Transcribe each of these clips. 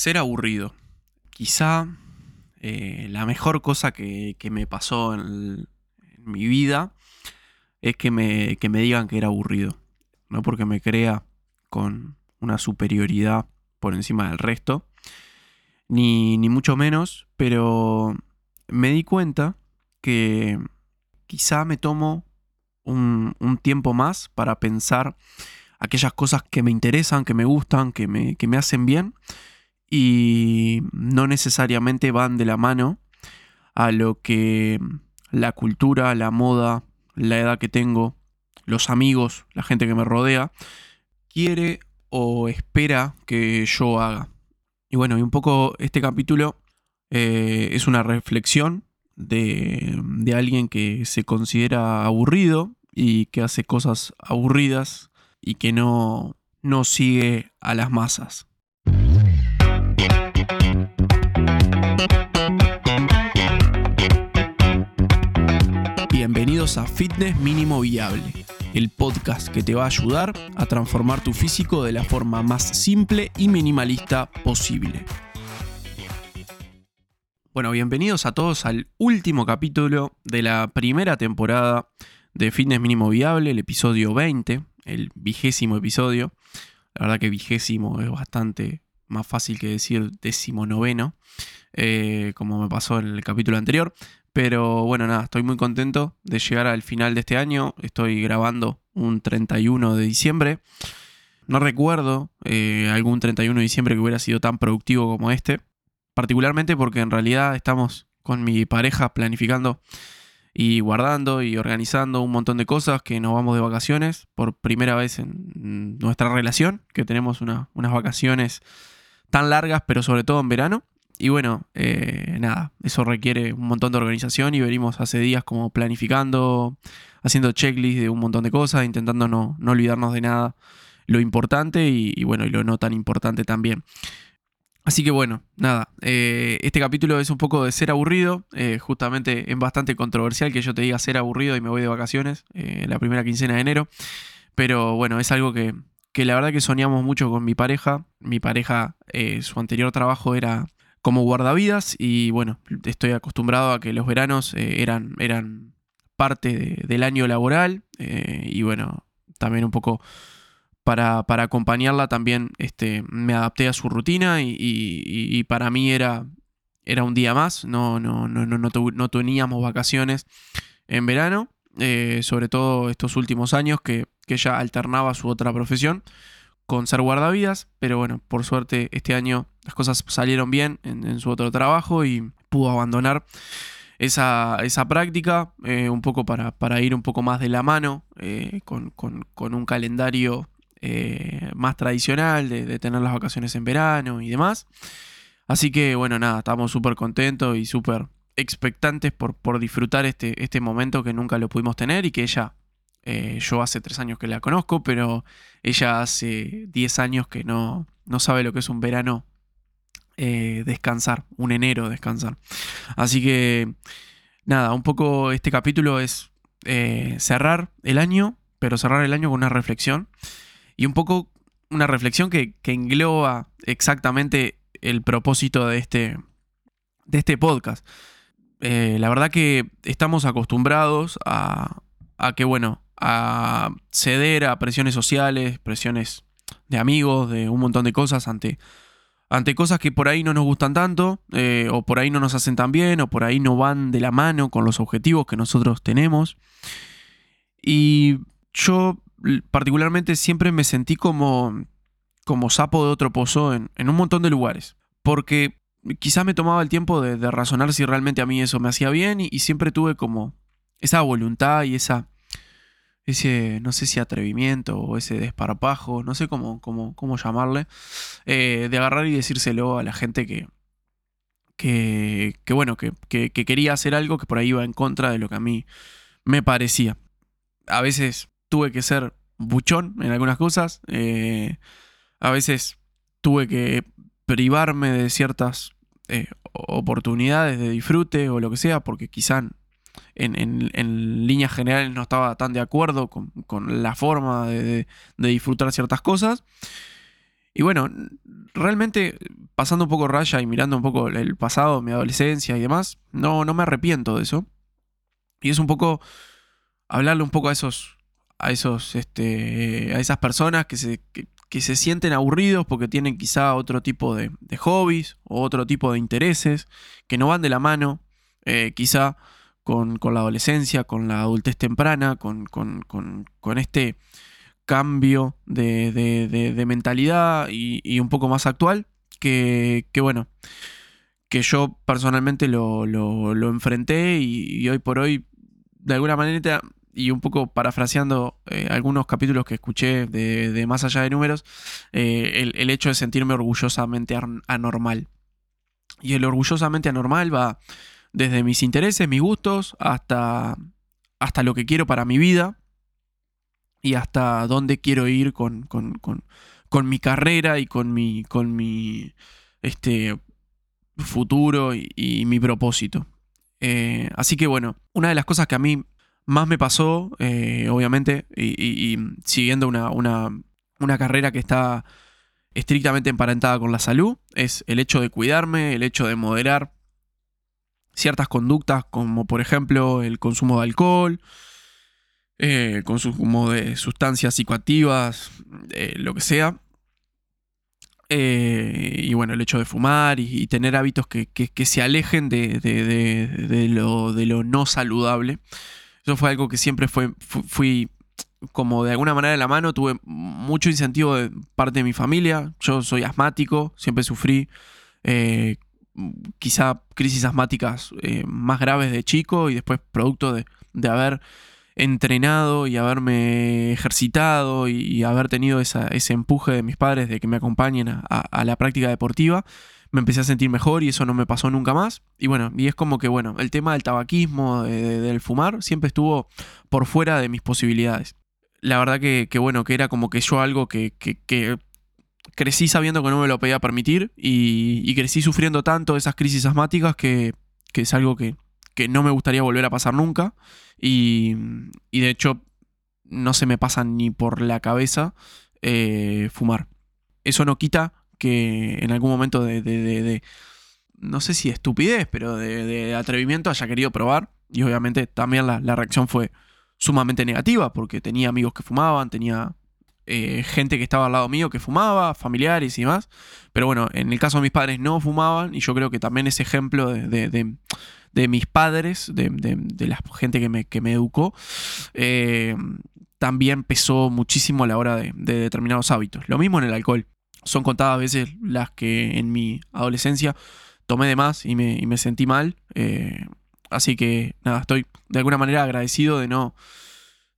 Ser aburrido. Quizá eh, la mejor cosa que, me pasó en, mi vida es que me, que me digan que era aburrido. No porque me crea con una superioridad por encima del resto, ni, ni mucho menos, pero me di cuenta que quizá me tomo un, un, tiempo más para pensar aquellas cosas que me interesan, que me gustan, que me, que me hacen bien y no necesariamente van de la mano a lo que la cultura, la moda, la edad que tengo, los amigos, la gente que me rodea, quiere o espera que yo haga. Y bueno, y un poco este capítulo eh, es una reflexión de, de alguien que se considera aburrido y que hace cosas aburridas y que no, no sigue a las masas. A Fitness Mínimo Viable, el podcast que te va a ayudar a transformar tu físico de la forma más simple y minimalista posible. Bueno, bienvenidos a todos al último capítulo de la primera temporada de Fitness Mínimo Viable, el episodio 20, el vigésimo episodio. La verdad que vigésimo es bastante más fácil que decir décimo noveno, eh, como me pasó en el capítulo anterior. Pero bueno, nada, estoy muy contento de llegar al final de este año. Estoy grabando un 31 de diciembre. No recuerdo eh, algún 31 de diciembre que hubiera sido tan productivo como este. Particularmente porque en realidad estamos con mi pareja planificando y guardando y organizando un montón de cosas que nos vamos de vacaciones por primera vez en nuestra relación, que tenemos unas vacaciones tan largas, pero sobre todo en verano. Y bueno, eh, nada, eso requiere un montón de organización y venimos hace días como planificando, haciendo checklist de un montón de cosas, intentando no, olvidarnos de nada lo importante y, bueno, y lo no tan importante también. Así que bueno, nada, eh, este capítulo es un poco de ser aburrido, eh, justamente es bastante controversial que yo te diga ser aburrido y me voy de vacaciones la primera quincena de enero, pero bueno, es algo que, que la verdad que soñamos mucho con mi pareja. Mi pareja, su anterior trabajo era como guardavidas y bueno, estoy acostumbrado a que los veranos eh, eran, eran parte del año laboral eh, y bueno, también un poco para, acompañarla también este, me adapté a su rutina y, para mí era, era un día más, no, no, no, no, no, teníamos vacaciones en verano, eh, sobre todo estos últimos años que, que ella alternaba su otra profesión con ser guardavidas, pero bueno, por suerte este año las cosas salieron bien en, su otro trabajo y pudo abandonar esa, práctica eh, un poco para, para, ir un poco más de la mano eh, con, un calendario eh, más tradicional de, tener las vacaciones en verano y demás. Así que bueno, nada, estamos súper contentos y súper expectantes por, por disfrutar este, este momento que nunca lo pudimos tener y que ella eh, yo hace tres años que la conozco, pero ella hace diez años que no, no sabe lo que es un verano eh, descansar, un enero descansar. Así que, nada, un poco este capítulo es eh, cerrar el año, pero cerrar el año con una reflexión. Y un poco una reflexión que, que engloba exactamente el propósito de este, de este podcast. la verdad que estamos acostumbrados a, a que, bueno, a ceder a presiones sociales, presiones de amigos, de un montón de cosas ante, ante cosas que por ahí no nos gustan tanto, eh, o por ahí no nos hacen tan bien, o por ahí no van de la mano con los objetivos que nosotros tenemos. Y yo particularmente siempre me sentí como, como sapo de otro pozo en, un montón de lugares, porque quizás me tomaba el tiempo de, razonar si realmente a mí eso me hacía bien y siempre tuve como esa voluntad y esa ese, no sé si atrevimiento o ese desparpajo, no sé cómo, cómo, cómo llamarle, eh, de agarrar y decírselo a la gente que, que, que bueno, que, que, quería hacer algo que por ahí iba en contra de lo que a mí me parecía. A veces tuve que ser buchón en algunas cosas, eh, a veces tuve que privarme de ciertas eh, oportunidades de disfrute o lo que sea, porque quizá en, líneas generales no estaba tan de acuerdo con, la forma de, disfrutar ciertas cosas. y bueno, realmente pasando un poco raya y mirando un poco el pasado, mi adolescencia y demás, no, no me arrepiento de eso. Y es un poco hablarle un poco a esos, a esos, este, a esas personas que se, que, se sienten aburridos porque tienen quizá otro tipo de, hobbies o otro tipo de intereses que no van de la mano, eh, quizá con, la adolescencia, con la adultez temprana, con, este cambio de, mentalidad y, un poco más actual, que, bueno, que yo personalmente lo, enfrenté y, hoy por hoy, de alguna manera, y un poco parafraseando eh, algunos capítulos que escuché de, Más allá de números, eh, el, hecho de sentirme orgullosamente anormal. Y el orgullosamente anormal va desde mis intereses, mis gustos, hasta, hasta lo que quiero para mi vida y hasta dónde quiero ir con, mi carrera y con mi, con mi este, futuro y, mi propósito. Eh, así que bueno, una de las cosas que a mí más me pasó, eh, obviamente, y, siguiendo una, una, carrera que está estrictamente emparentada con la salud, es el hecho de cuidarme, el hecho de moderar ciertas conductas, como por ejemplo el consumo de alcohol, eh, consumo de sustancias psicoactivas, eh, lo que sea. y bueno, el hecho de fumar y, tener hábitos que, se alejen de, lo, de lo no saludable. Eso fue algo que siempre fue, fui como de alguna manera de la mano, tuve mucho incentivo de parte de mi familia. Yo soy asmático, siempre sufrí eh, quizá crisis asmáticas eh, más graves de chico y después producto de, haber entrenado y haberme ejercitado y, haber tenido ese empuje de mis padres de que me acompañen a la práctica deportiva me empecé a sentir mejor y eso no me pasó nunca más. Y bueno, y es como que, bueno, el tema del tabaquismo, del fumar, siempre estuvo por fuera de mis posibilidades. La verdad que, bueno, que era como que yo algo que, crecí sabiendo que no me lo podía permitir y, crecí sufriendo tanto esas crisis asmáticas que, es algo que, no me gustaría volver a pasar nunca. Y, de hecho, no se me pasa ni por la cabeza eh, fumar. Eso no quita que en algún momento de, no sé si estupidez, pero de, atrevimiento haya querido probar. Y obviamente también la, reacción fue sumamente negativa, porque tenía amigos que fumaban, tenía eh, gente que estaba al lado mío que fumaba, familiares y demás. Pero bueno, en el caso de mis padres no fumaban, y yo creo que también ese ejemplo de, mis padres, de, la gente que me, que me educó, eh, también pesó muchísimo a la hora de, determinados hábitos. Lo mismo en el alcohol son contadas veces las que en mi adolescencia tomé de más y me, sentí mal. Eh, así que nada, estoy de alguna manera agradecido de no,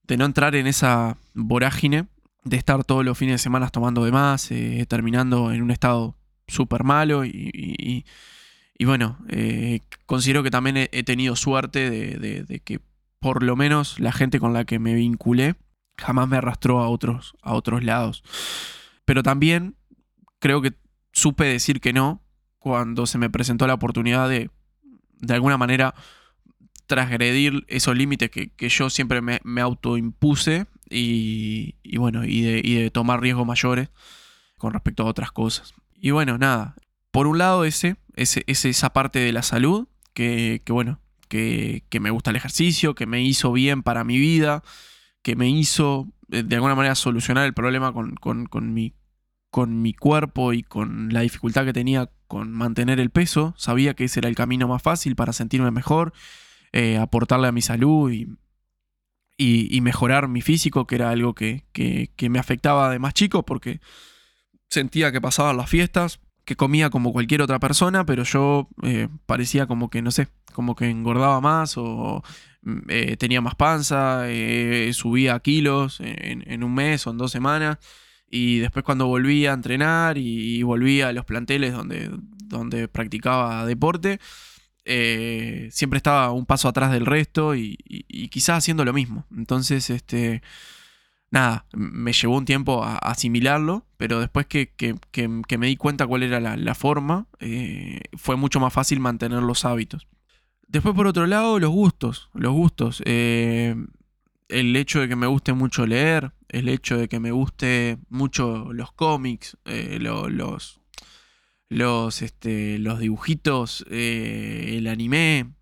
de no entrar en esa vorágine, de estar todos los fines de semana tomando de más, eh, terminando en un estado súper malo y, bueno, eh, considero que también he, tenido suerte de, que por lo menos la gente con la que me vinculé jamás me arrastró a otros, a otros lados. Pero también creo que supe decir que no cuando se me presentó la oportunidad de, de alguna manera, transgredir esos límites que, yo siempre me, autoimpuse y, y bueno, y de, tomar riesgos mayores con respecto a otras cosas. Y bueno, nada, por un lado ese, ese, esa parte de la salud, que, bueno, que, me gusta el ejercicio, que me hizo bien para mi vida, que me hizo eh, de alguna manera solucionar el problema con, con, con mi con mi cuerpo y con la dificultad que tenía con mantener el peso, sabía que ese era el camino más fácil para sentirme mejor, eh, aportarle a mi salud y, y, mejorar mi físico, que era algo que, me afectaba de más chico porque sentía que pasaban las fiestas, que comía como cualquier otra persona, pero yo eh, parecía como que, no sé, como que engordaba más o mm, eh, tenía más panza, subía kilos en, un mes o en dos semanas. Y después cuando volví a entrenar y, volví a los planteles donde, donde practicaba deporte, eh, siempre estaba un paso atrás del resto y, quizás haciendo lo mismo. Entonces, este, nada, me llevó un tiempo a, asimilarlo, pero después que, me di cuenta cuál era la, forma, eh, fue mucho más fácil mantener los hábitos. Después, por otro lado, los gustos. Los gustos. Eh, el hecho de que me guste mucho leer, el hecho de que me guste mucho los cómics, los, los, este, los dibujitos, eh, el anime,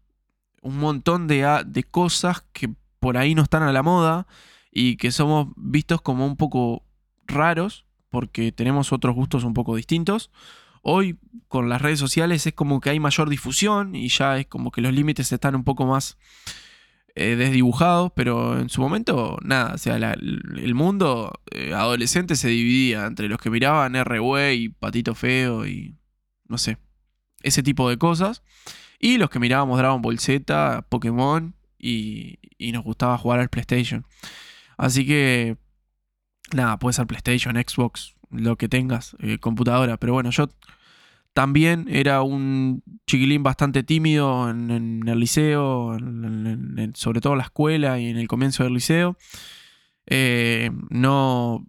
un montón de, de cosas que por ahí no están a la moda y que somos vistos como un poco raros porque tenemos otros gustos un poco distintos. Hoy con las redes sociales es como que hay mayor difusión y ya es como que los límites están un poco más eh, desdibujados, pero en su momento nada, o sea, el mundo eh, adolescente se dividía entre los que miraban R-Way y Patito Feo y no sé, ese tipo de cosas, y los que mirábamos Dragon Ball Z, Pokémon y, y nos gustaba jugar al PlayStation. Así que nada, puede ser PlayStation, Xbox, lo que tengas, eh, computadora. Pero bueno, yo también era un chiquilín bastante tímido en, el liceo, sobre todo en la escuela y en el comienzo del liceo. Eh, no,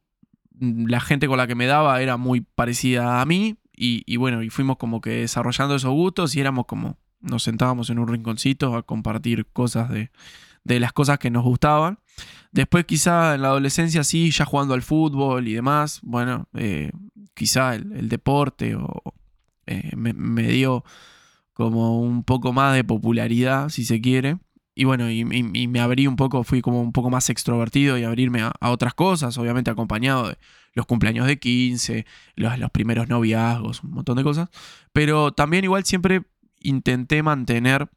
la gente con la que me daba era muy parecida a mí y, bueno, y fuimos como que desarrollando esos gustos y éramos como, nos sentábamos en un rinconcito a compartir cosas de, de las cosas que nos gustaban. Después quizá en la adolescencia sí, ya jugando al fútbol y demás, bueno, eh, quizá el, deporte o, eh, me, dio como un poco más de popularidad, si se quiere. Y bueno, y, me abrí un poco, fui como un poco más extrovertido y abrirme a, otras cosas, obviamente acompañado de los cumpleaños de 15, los, primeros noviazgos, un montón de cosas. Pero también igual siempre intenté mantener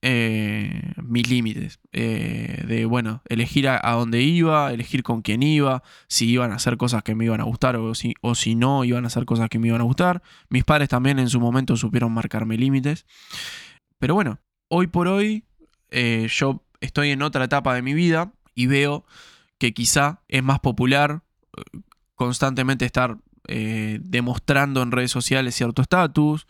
eh, mis límites. Eh, de, bueno, elegir a, dónde iba, elegir con quién iba, si iban a hacer cosas que me iban a gustar o si, o si no iban a hacer cosas que me iban a gustar. Mis padres también en su momento supieron marcarme límites. Pero bueno, hoy por hoy eh, yo estoy en otra etapa de mi vida y veo que quizá es más popular constantemente estar demostrando en redes sociales cierto estatus,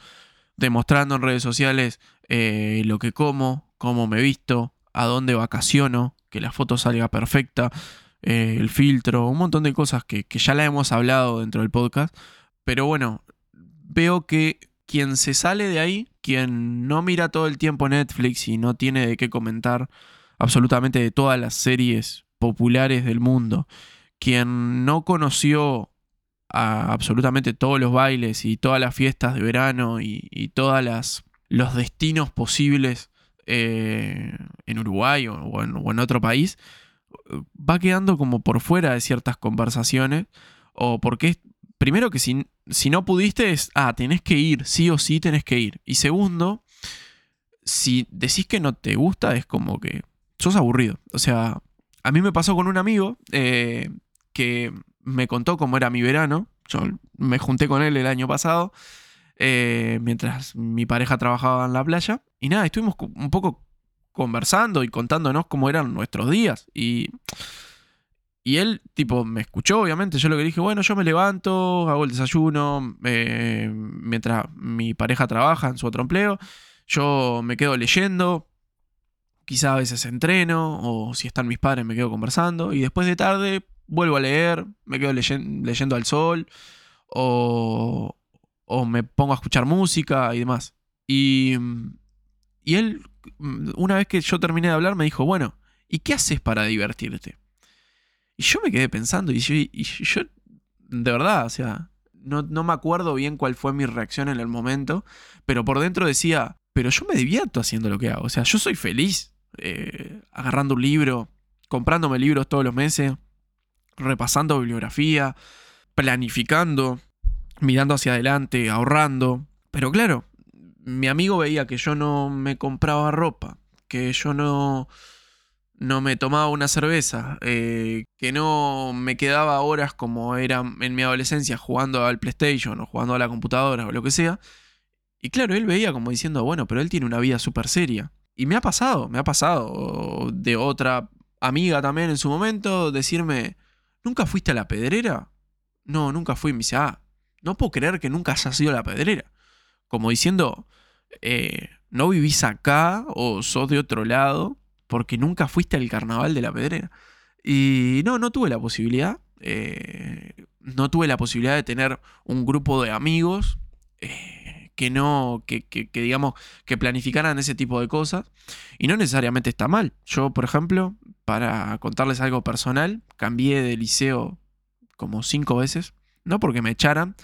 demostrando en redes sociales eh, lo que como, cómo me visto, a dónde vacaciono, que la foto salga perfecta, eh, el filtro, un montón de cosas que, ya la hemos hablado dentro del podcast. Pero bueno, veo que quien se sale de ahí, quien no mira todo el tiempo Netflix y no tiene de qué comentar absolutamente de todas las series populares del mundo, quien no conoció a absolutamente todos los bailes y todas las fiestas de verano y, y todas los destinos posibles eh, en Uruguay o, en, otro país, va quedando como por fuera de ciertas conversaciones. O porque, primero que si, si no pudiste es, ah, tenés que ir, sí o sí tenés que ir. Y segundo, si decís que no te gusta, es como que sos aburrido. O sea, a mí me pasó con un amigo eh, que me contó cómo era mi verano. Yo me junté con él el año pasado eh, mientras mi pareja trabajaba en la playa. Y nada, estuvimos un poco conversando y contándonos cómo eran nuestros días. Y, y él, tipo, me escuchó, obviamente. Yo lo que dije, bueno, yo me levanto, hago el desayuno, eh, mientras mi pareja trabaja en su otro empleo. Yo me quedo leyendo, quizá a veces entreno, o si están mis padres me quedo conversando. Y después de tarde vuelvo a leer, me quedo leyendo al sol, o, o me pongo a escuchar música y demás. Y, y él, una vez que yo terminé de hablar, me dijo, bueno, ¿y qué haces para divertirte? Y yo me quedé pensando y yo, de verdad, o sea, no, me acuerdo bien cuál fue mi reacción en el momento, pero por dentro decía, pero yo me divierto haciendo lo que hago, o sea, yo soy feliz eh, agarrando un libro, comprándome libros todos los meses, repasando bibliografía, planificando, mirando hacia adelante, ahorrando. Pero claro, mi amigo veía que yo no me compraba ropa, que yo no, no me tomaba una cerveza, eh, que no me quedaba horas como era en mi adolescencia jugando al PlayStation o jugando a la computadora o lo que sea. Y claro, él veía como diciendo, bueno, pero él tiene una vida súper seria. Y me ha pasado, me ha pasado de otra amiga también en su momento decirme, ¿nunca fuiste a la pedrera? No, nunca fui. Me dice, ah, no puedo creer que nunca haya sido la pedrera. Como diciendo, eh, no vivís acá o sos de otro lado porque nunca fuiste al carnaval de la pedrera. Y no, no tuve la posibilidad. Eh, no tuve la posibilidad de tener un grupo de amigos eh, que no, que, que, digamos, que planificaran ese tipo de cosas. Y no necesariamente está mal. Yo, por ejemplo, para contarles algo personal, cambié de liceo como cinco veces. No porque me echaran,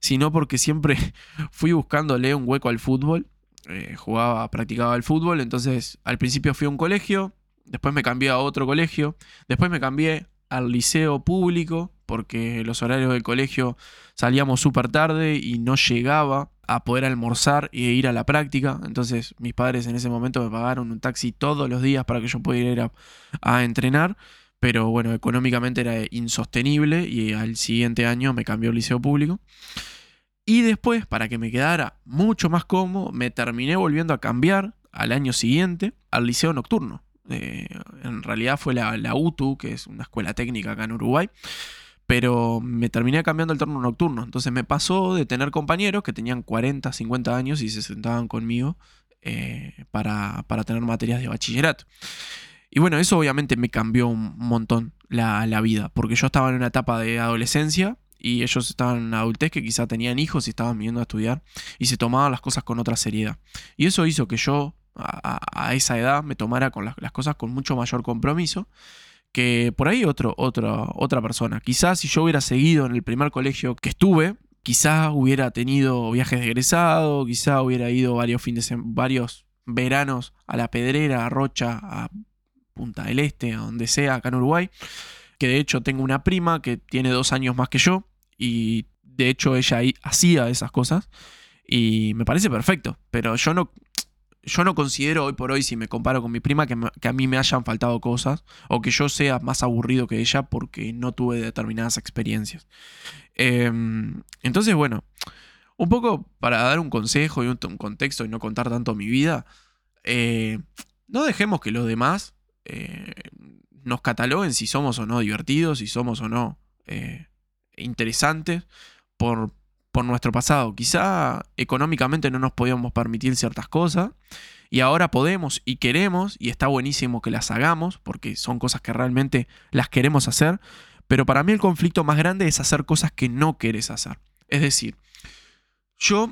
sino porque siempre fui buscándole un hueco al fútbol. Eh, jugaba, practicaba el fútbol, entonces al principio fui a un colegio, después me cambié a otro colegio, después me cambié al liceo público, porque los horarios del colegio salíamos súper tarde y no llegaba a poder almorzar e ir a la práctica. Entonces mis padres en ese momento me pagaron un taxi todos los días para que yo pudiera ir a, entrenar. Pero bueno, económicamente era insostenible y al siguiente año me cambió el liceo público. Y después, para que me quedara mucho más cómodo, me terminé volviendo a cambiar al año siguiente al liceo nocturno. Eh, en realidad fue la, la, UTU, que es una escuela técnica acá en Uruguay pero me terminé cambiando el turno nocturno. Entonces me pasó de tener compañeros que tenían 40, 50 años y se sentaban conmigo eh, para, tener materias de bachillerato. Y bueno, eso obviamente me cambió un montón la, vida, porque yo estaba en una etapa de adolescencia y ellos estaban en adultez que quizá tenían hijos y estaban viniendo a estudiar y se tomaban las cosas con otra seriedad. Y eso hizo que yo a, esa edad me tomara con las cosas con mucho mayor compromiso que por ahí otro, otra persona. Quizás si yo hubiera seguido en el primer colegio que estuve, quizás hubiera tenido viajes de egresado, quizás hubiera ido varios, varios veranos a La Pedrera, a Rocha, a Punta del Este, a donde sea, acá en Uruguay. Que de hecho tengo una prima que tiene dos años más que yo y de hecho ella hacía esas cosas y me parece perfecto, pero yo no, yo no considero hoy por hoy, si me comparo con mi prima, que, a mí me hayan faltado cosas o que yo sea más aburrido que ella porque no tuve determinadas experiencias. Em, entonces, bueno, un poco para dar un consejo y un, contexto y no contar tanto mi vida, eh, no dejemos que los demás eh, nos cataloguen si somos o no divertidos, si somos o no eh, interesantes por, por nuestro pasado. Quizá económicamente no nos podíamos permitir ciertas cosas y ahora podemos y queremos y está buenísimo que las hagamos porque son cosas que realmente las queremos hacer, pero para mí el conflicto más grande es hacer cosas que no quieres hacer. Es decir, yo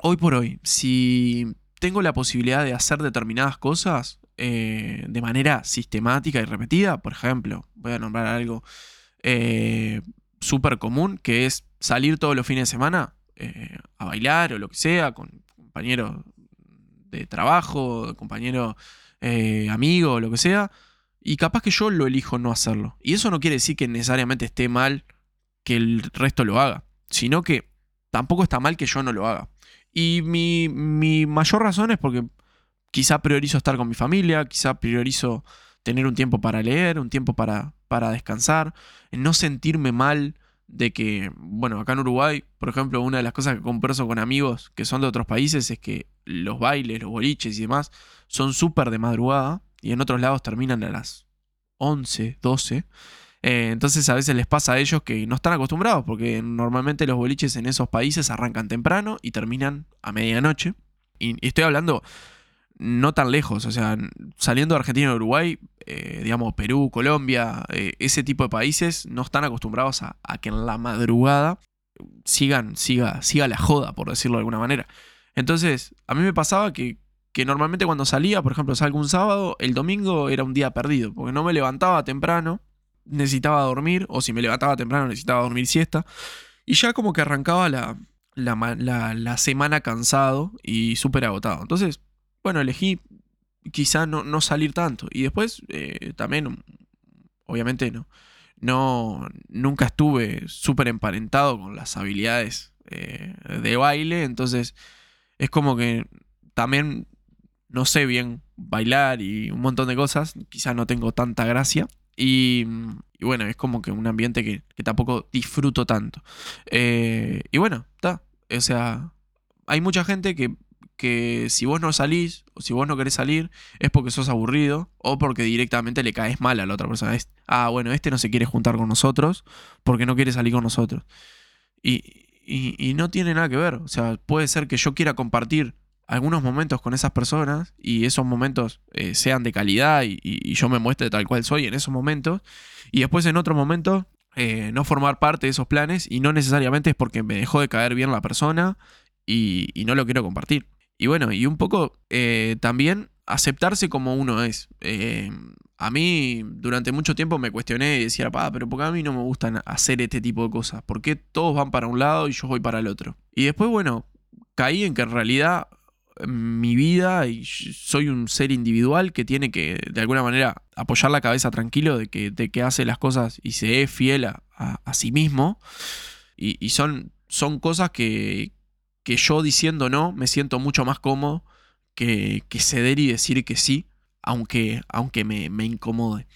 hoy por hoy, si tengo la posibilidad de hacer determinadas cosas eh, de manera sistemática y repetida, por ejemplo, voy a nombrar algo eh, súper común, que es salir todos los fines de semana eh, a bailar o lo que sea, con compañeros de trabajo, compañero eh, amigo o lo que sea, y capaz que yo lo elijo no hacerlo. Y eso no quiere decir que necesariamente esté mal que el resto lo haga, sino que tampoco está mal que yo no lo haga. Y mi, mi mayor razón es porque quizá priorizo estar con mi familia, quizá priorizo tener un tiempo para leer, un tiempo para, para descansar, no sentirme mal de que, bueno, acá en Uruguay, por ejemplo, una de las cosas que converso con amigos que son de otros países es que los bailes, los boliches y demás son súper de madrugada y en otros lados terminan a las 11, 12. Eh, entonces a veces les pasa a ellos que no están acostumbrados porque normalmente los boliches en esos países arrancan temprano y terminan a medianoche. y estoy hablando no tan lejos, o sea, saliendo de Argentina y Uruguay, eh, digamos Perú, Colombia, eh, ese tipo de países no están acostumbrados a, que en la madrugada sigan, siga, siga la joda, por decirlo de alguna manera. Entonces, a mí me pasaba que, que normalmente cuando salía, por ejemplo, salgo un sábado, el domingo era un día perdido, porque no me levantaba temprano, necesitaba dormir, o si me levantaba temprano necesitaba dormir siesta, y ya como que arrancaba la, la, la semana cansado y súper agotado. Entonces, bueno, elegí quizá no, no salir tanto. Y después eh, también, obviamente no, no, nunca estuve súper emparentado con las habilidades eh, de baile, entonces es como que también no sé bien bailar y un montón de cosas, quizá no tengo tanta gracia. Y, bueno, es como que un ambiente que, tampoco disfruto tanto. Eh, y bueno, está. O sea, hay mucha gente que que si vos no salís o si vos no querés salir es porque sos aburrido o porque directamente le caes mal a la otra persona. ah, bueno, este no se quiere juntar con nosotros porque no quiere salir con nosotros. Y, y, no tiene nada que ver. O sea, puede ser que yo quiera compartir algunos momentos con esas personas y esos momentos eh, sean de calidad y, yo me muestre tal cual soy en esos momentos. Y después en otro momento eh, no formar parte de esos planes y no necesariamente es porque me dejó de caer bien la persona y no lo quiero compartir. Y bueno, y un poco eh, también aceptarse como uno es. Eh, a mí durante mucho tiempo me cuestioné y decía, pa, pero ¿por qué a mí no me gustan hacer este tipo de cosas? ¿Por qué todos van para un lado y yo voy para el otro? Y después, bueno, caí en que en realidad mi vida y soy un ser individual que tiene que de alguna manera apoyar la cabeza tranquilo de que, de que hace las cosas y se es fiel a, sí mismo. Y, son, son cosas que, que yo diciendo no me siento mucho más cómodo que, ceder y decir que sí, aunque, aunque me, incomode.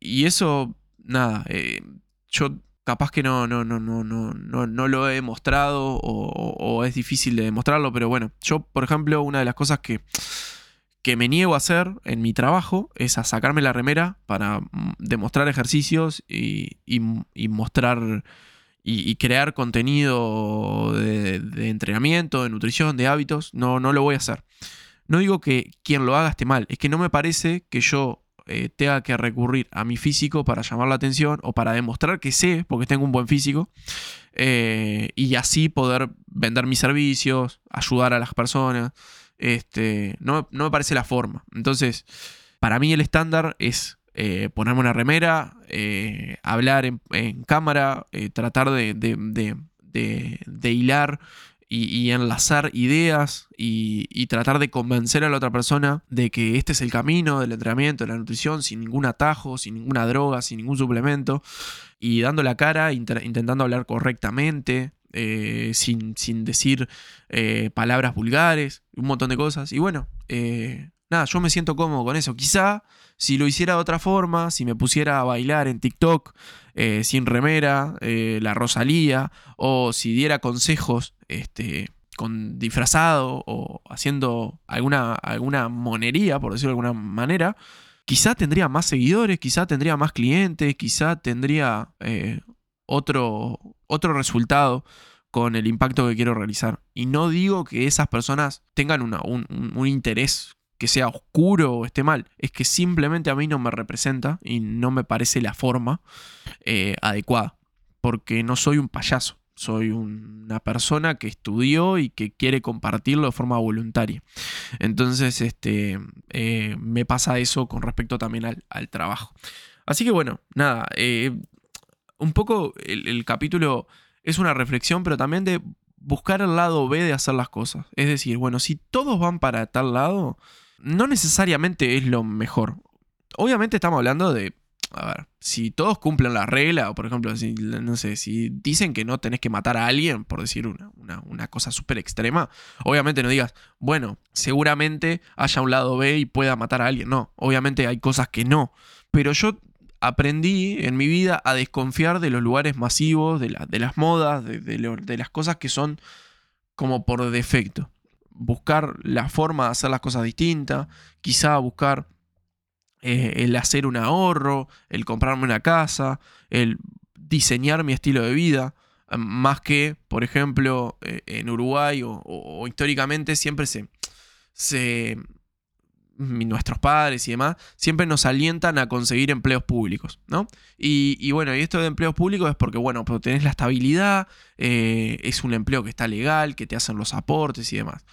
Y eso, nada, eh, yo capaz que no, no, no, no, no, no, no lo he demostrado o, es difícil de demostrarlo, pero bueno, yo, por ejemplo, una de las cosas que, que me niego a hacer en mi trabajo es a sacarme la remera para mm, demostrar ejercicios y, y mostrar y, crear contenido de, entrenamiento, de nutrición, de hábitos, no, no lo voy a hacer. No digo que quien lo haga esté mal, es que no me parece que yo eh, tenga que recurrir a mi físico para llamar la atención o para demostrar que sé, porque tengo un buen físico, eh, y así poder vender mis servicios, ayudar a las personas. Este, no, no me parece la forma. Entonces, para mí el estándar es eh, ponerme una remera, eh, hablar en, cámara, eh, tratar de, hilar y, enlazar ideas y, tratar de convencer a la otra persona de que este es el camino del entrenamiento, de la nutrición, sin ningún atajo, sin ninguna droga, sin ningún suplemento, y dando la cara, intentando hablar correctamente. sin, sin, decir palabras vulgares, un montón de cosas. Y bueno, nada, yo me siento cómodo con eso. Quizá si lo hiciera de otra forma, si me pusiera a bailar en TikTok eh, sin remera, eh, la Rosalía, o si diera consejos este, con disfrazado o haciendo alguna, alguna monería, por decirlo de alguna manera, quizá tendría más seguidores, quizá tendría más clientes, quizá tendría eh, otro, otro resultado con el impacto que quiero realizar. Y no digo que esas personas tengan un, un, interés que sea oscuro o esté mal, es que simplemente a mí no me representa y no me parece la forma eh, adecuada, porque no soy un payaso, soy una persona que estudió y que quiere compartirlo de forma voluntaria. Entonces, este, eh, me pasa eso con respecto también al, trabajo. Así que bueno, nada, eh, un poco el capítulo es una reflexión, pero también de buscar el lado B de hacer las cosas. Es decir, bueno, si todos van para tal lado, no necesariamente es lo mejor. Obviamente estamos hablando de, a ver, si todos cumplen la regla, o por ejemplo, si, no sé, si dicen que no tenés que matar a alguien, por decir una, una, cosa súper extrema, obviamente no digas, bueno, seguramente haya un lado B y pueda matar a alguien. No, obviamente hay cosas que no. Pero yo aprendí en mi vida a desconfiar de los lugares masivos, de, de las modas, de, de las cosas que son como por defecto buscar la forma de hacer las cosas distintas, quizá buscar eh, el hacer un ahorro, el comprarme una casa, el diseñar mi estilo de vida, eh, más que, por ejemplo, eh, en Uruguay o, históricamente siempre se, se, nuestros padres y demás, siempre nos alientan a conseguir empleos públicos, ¿no? Y, bueno, y esto de empleos públicos es porque, bueno, pues tenés la estabilidad, es un empleo que está legal, que te hacen los aportes y demás.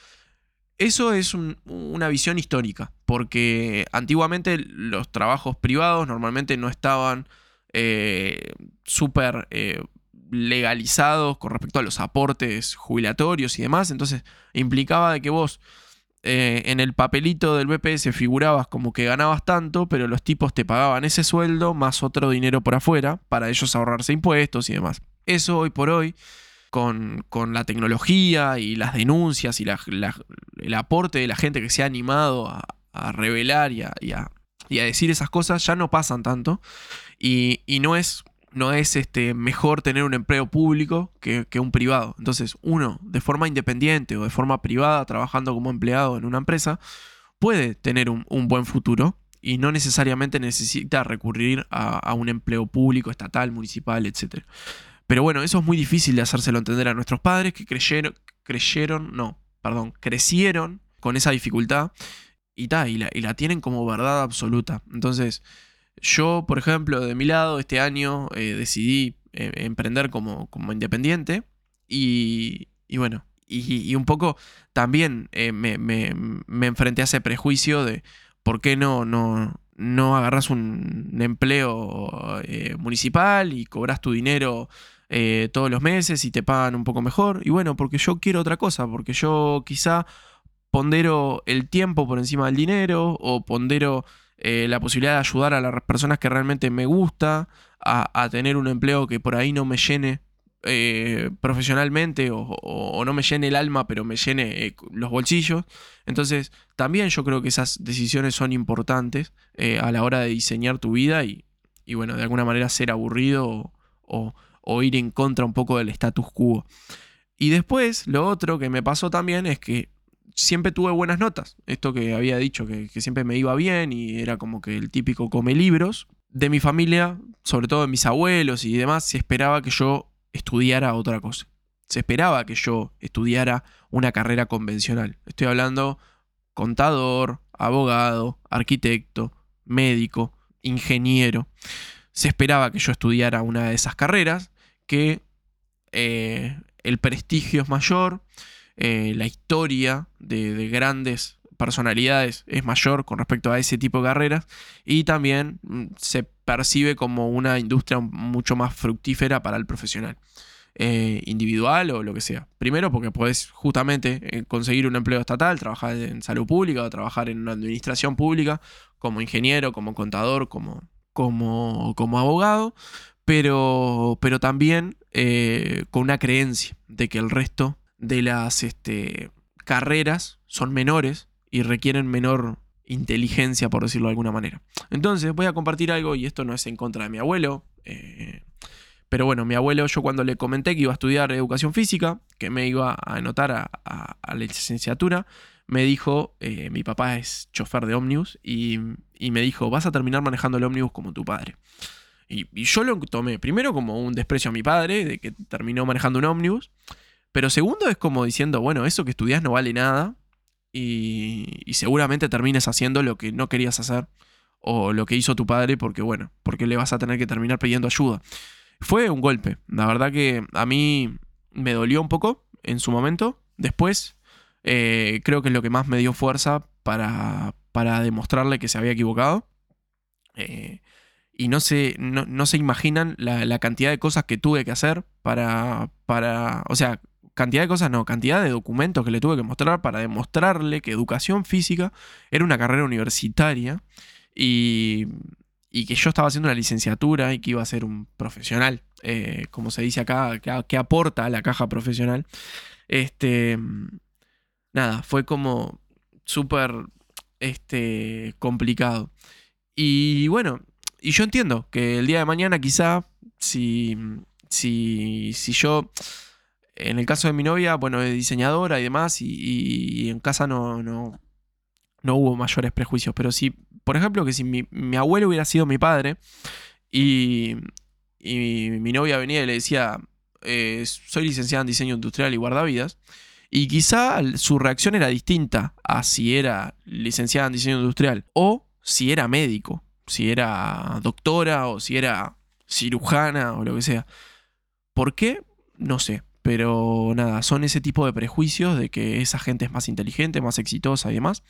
Eso es una visión histórica, porque antiguamente los trabajos privados normalmente no estaban eh, súper eh, legalizados con respecto a los aportes jubilatorios y demás, entonces implicaba de que vos eh, en el papelito del BPS figurabas como que ganabas tanto, pero los tipos te pagaban ese sueldo más otro dinero por afuera para ellos ahorrarse impuestos y demás. Eso hoy por hoy con, la tecnología y las denuncias y el aporte de la gente que se ha animado a, revelar y a, decir esas cosas ya no pasan tanto. Y, no es, no es este, mejor tener un empleo público que, un privado. Entonces, uno, de forma independiente o de forma privada, trabajando como empleado en una empresa, puede tener un, buen futuro y no necesariamente necesita recurrir a, a un empleo público, estatal, municipal, etc. Pero bueno, eso es muy difícil de hacérselo entender a nuestros padres que creyeron, creyeron, no, perdón, crecieron con esa dificultad y, ta, y, la, y la tienen como verdad absoluta. Entonces, yo, por ejemplo, de mi lado, este año eh, decidí eh, emprender como, como independiente y, y bueno, y, un poco también eh, me, enfrenté a ese prejuicio de por qué no, no, no agarras un empleo municipal y cobras tu dinero todos los meses y te pagan un poco mejor. Y bueno, porque yo quiero otra cosa, porque yo quizá pondero el tiempo por encima del dinero o pondero la posibilidad de ayudar a las personas que realmente me gusta a tener un empleo que por ahí no me llene eh, profesionalmente o, no me llene el alma, pero me llene eh, los bolsillos. Entonces, también yo creo que esas decisiones son importantes eh, a la hora de diseñar tu vida y, bueno, de alguna manera ser aburrido o, ir en contra un poco del status quo. Y después, lo otro que me pasó también es que siempre tuve buenas notas. Esto que había dicho, que, siempre me iba bien y era como que el típico come libros. De mi familia, sobre todo de mis abuelos y demás, se esperaba que yo estudiara otra cosa. Se esperaba que yo estudiara una carrera convencional. Estoy hablando contador, abogado, arquitecto, médico, ingeniero. Se esperaba que yo estudiara una de esas carreras, que eh, el prestigio es mayor, eh, la historia de, grandes personalidades es mayor con respecto a ese tipo de carreras y también mm, se percibe como una industria mucho más fructífera para el profesional. Eh, individual o lo que sea. Primero porque puedes justamente eh, conseguir un empleo estatal, trabajar en salud pública o trabajar en una administración pública como ingeniero, como contador, como, como, como abogado, pero, pero también con una creencia de que el resto de las este, carreras son menores y requieren menor inteligencia, por decirlo de alguna manera. Entonces voy a compartir algo, y esto no es en contra de mi abuelo, eh, pero bueno, mi abuelo, yo cuando le comenté que iba a estudiar educación física, que me iba a anotar a, la licenciatura, me dijo, eh, mi papá es chofer de ómnibus, y, me dijo, vas a terminar manejando el ómnibus como tu padre. Y, y, yo lo tomé primero como un desprecio a mi padre, de que terminó manejando un ómnibus, pero segundo es como diciendo, bueno, eso que estudias no vale nada, y, seguramente termines haciendo lo que no querías hacer o lo que hizo tu padre porque, bueno, porque le vas a tener que terminar pidiendo ayuda. Fue un golpe, la verdad que a mí me dolió un poco en su momento, después eh, creo que es lo que más me dio fuerza para, para demostrarle que se había equivocado. Eh, y no se, no, se imaginan la, la, cantidad de cosas que tuve que hacer para, para, o sea, cantidad de cosas, no, cantidad de documentos que le tuve que mostrar para demostrarle que educación física era una carrera universitaria y, que yo estaba haciendo una licenciatura y que iba a ser un profesional, eh, como se dice acá, que, aporta a la caja profesional. Este, nada, fue como súper este, complicado. Y bueno, y yo entiendo que el día de mañana quizá, si, si, si yo en el caso de mi novia, bueno, es diseñadora y demás, y, en casa no, no, no, hubo mayores prejuicios. Pero si, por ejemplo, que si mi, abuelo hubiera sido mi padre y, y, mi novia venía y le decía, eh, soy licenciada en diseño industrial y guardavidas, y quizá su reacción era distinta a si era licenciada en diseño industrial o si era médico, si era doctora o si era cirujana o lo que sea. ¿Por qué? No sé. Pero nada, son ese tipo de prejuicios de que esa gente es más inteligente, más exitosa y demás.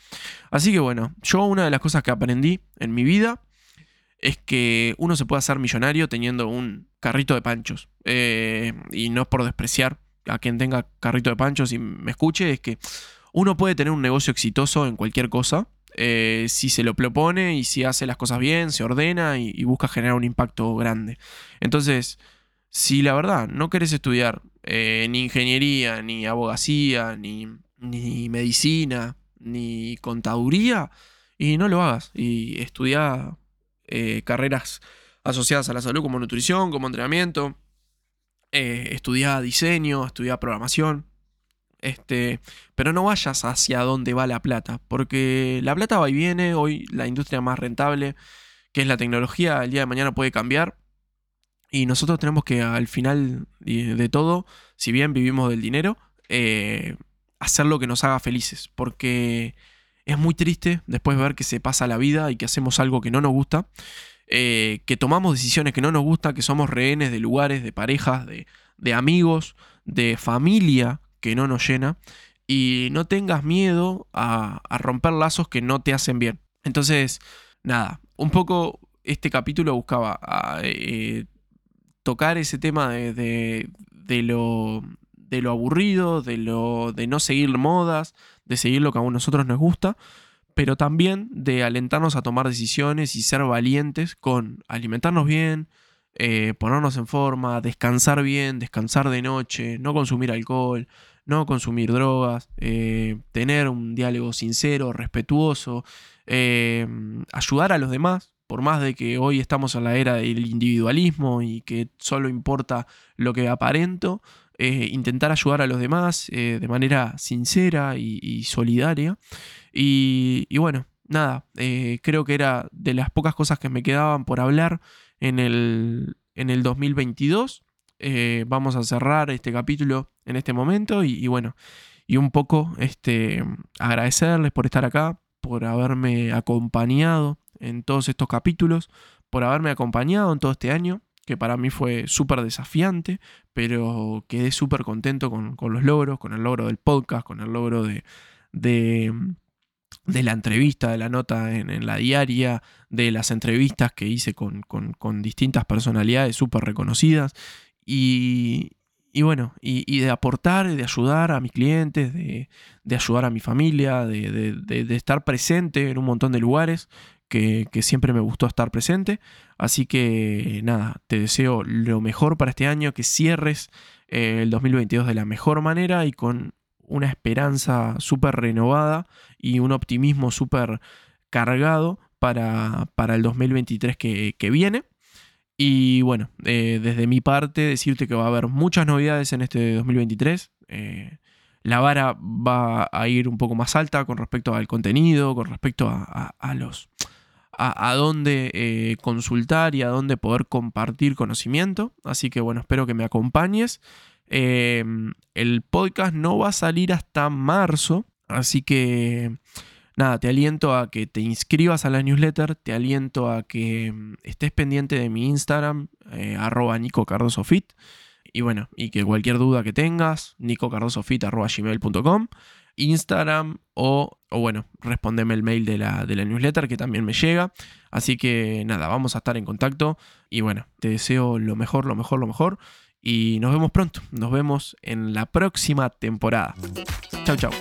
Así que bueno, yo una de las cosas que aprendí en mi vida es que uno se puede hacer millonario teniendo un carrito de panchos. Eh, y no es por despreciar a quien tenga carrito de panchos y me escuche, es que uno puede tener un negocio exitoso en cualquier cosa. Eh, si se lo propone y si hace las cosas bien, se ordena y busca generar un impacto grande. Entonces, si la verdad no querés estudiar eh, ni ingeniería, ni abogacía, ni, ni, medicina, ni contaduría, y no lo hagas. Y estudia eh, carreras asociadas a la salud como nutrición, como entrenamiento, eh, estudia diseño, estudia programación. Este, pero no vayas hacia dónde va la plata, porque la plata va y viene, hoy la industria más rentable, que es la tecnología, el día de mañana puede cambiar y nosotros tenemos que al final de todo, si bien vivimos del dinero, eh, hacer lo que nos haga felices. Porque es muy triste después ver que se pasa la vida y que hacemos algo que no nos gusta. Eh, que tomamos decisiones que no nos gustan, que somos rehenes de lugares, de parejas, de, amigos, de familia que no nos llena y no tengas miedo a, romper lazos que no te hacen bien. Entonces, nada, un poco este capítulo buscaba eh, tocar ese tema de, lo, de lo aburrido, de, lo, de no seguir modas, de seguir lo que a nosotros nos gusta, pero también de alentarnos a tomar decisiones y ser valientes con alimentarnos bien, eh, ponernos en forma, descansar bien, descansar de noche, no consumir alcohol, no consumir drogas, eh, tener un diálogo sincero, respetuoso, eh, ayudar a los demás, por más de que hoy estamos en la era del individualismo y que solo importa lo que aparento, eh, intentar ayudar a los demás de manera sincera y, solidaria. Y, y, bueno, nada, creo que era de las pocas cosas que me quedaban por hablar en el, en el 2022. Eh, vamos a cerrar este capítulo en este momento y, bueno, y un poco este, agradecerles por estar acá, por haberme acompañado en todos estos capítulos, por haberme acompañado en todo este año, que para mí fue súper desafiante, pero quedé súper contento con, los logros, con el logro del podcast, con el logro de, de, la entrevista, de la nota en, la diaria, de las entrevistas que hice con, con distintas personalidades súper reconocidas. Y, bueno, y, de aportar, de ayudar a mis clientes, de, ayudar a mi familia, de, estar presente en un montón de lugares que, siempre me gustó estar presente. Así que nada, te deseo lo mejor para este año, que cierres eh, el 2022 de la mejor manera y con una esperanza súper renovada y un optimismo súper cargado para, para, el 2023 que, que viene. Y bueno, eh, desde mi parte decirte que va a haber muchas novedades en este 2023. Eh, la vara va a ir un poco más alta con respecto al contenido, con respecto a, los a, dónde eh, consultar y a dónde poder compartir conocimiento. Así que bueno, espero que me acompañes. el podcast no va a salir hasta marzo, así que nada, te aliento a que te inscribas a la newsletter, te aliento a que mm, estés pendiente de mi Instagram, eh, arroba Nico Cardoso Fit. Y bueno, y que cualquier duda que tengas, nicocardosofit.gmail.com, Instagram o, o, bueno, respondeme el mail de la, de la newsletter que también me llega. Así que nada, vamos a estar en contacto y bueno, te deseo lo mejor, lo mejor, lo mejor. Y nos vemos pronto, nos vemos en la próxima temporada. Chau, chau.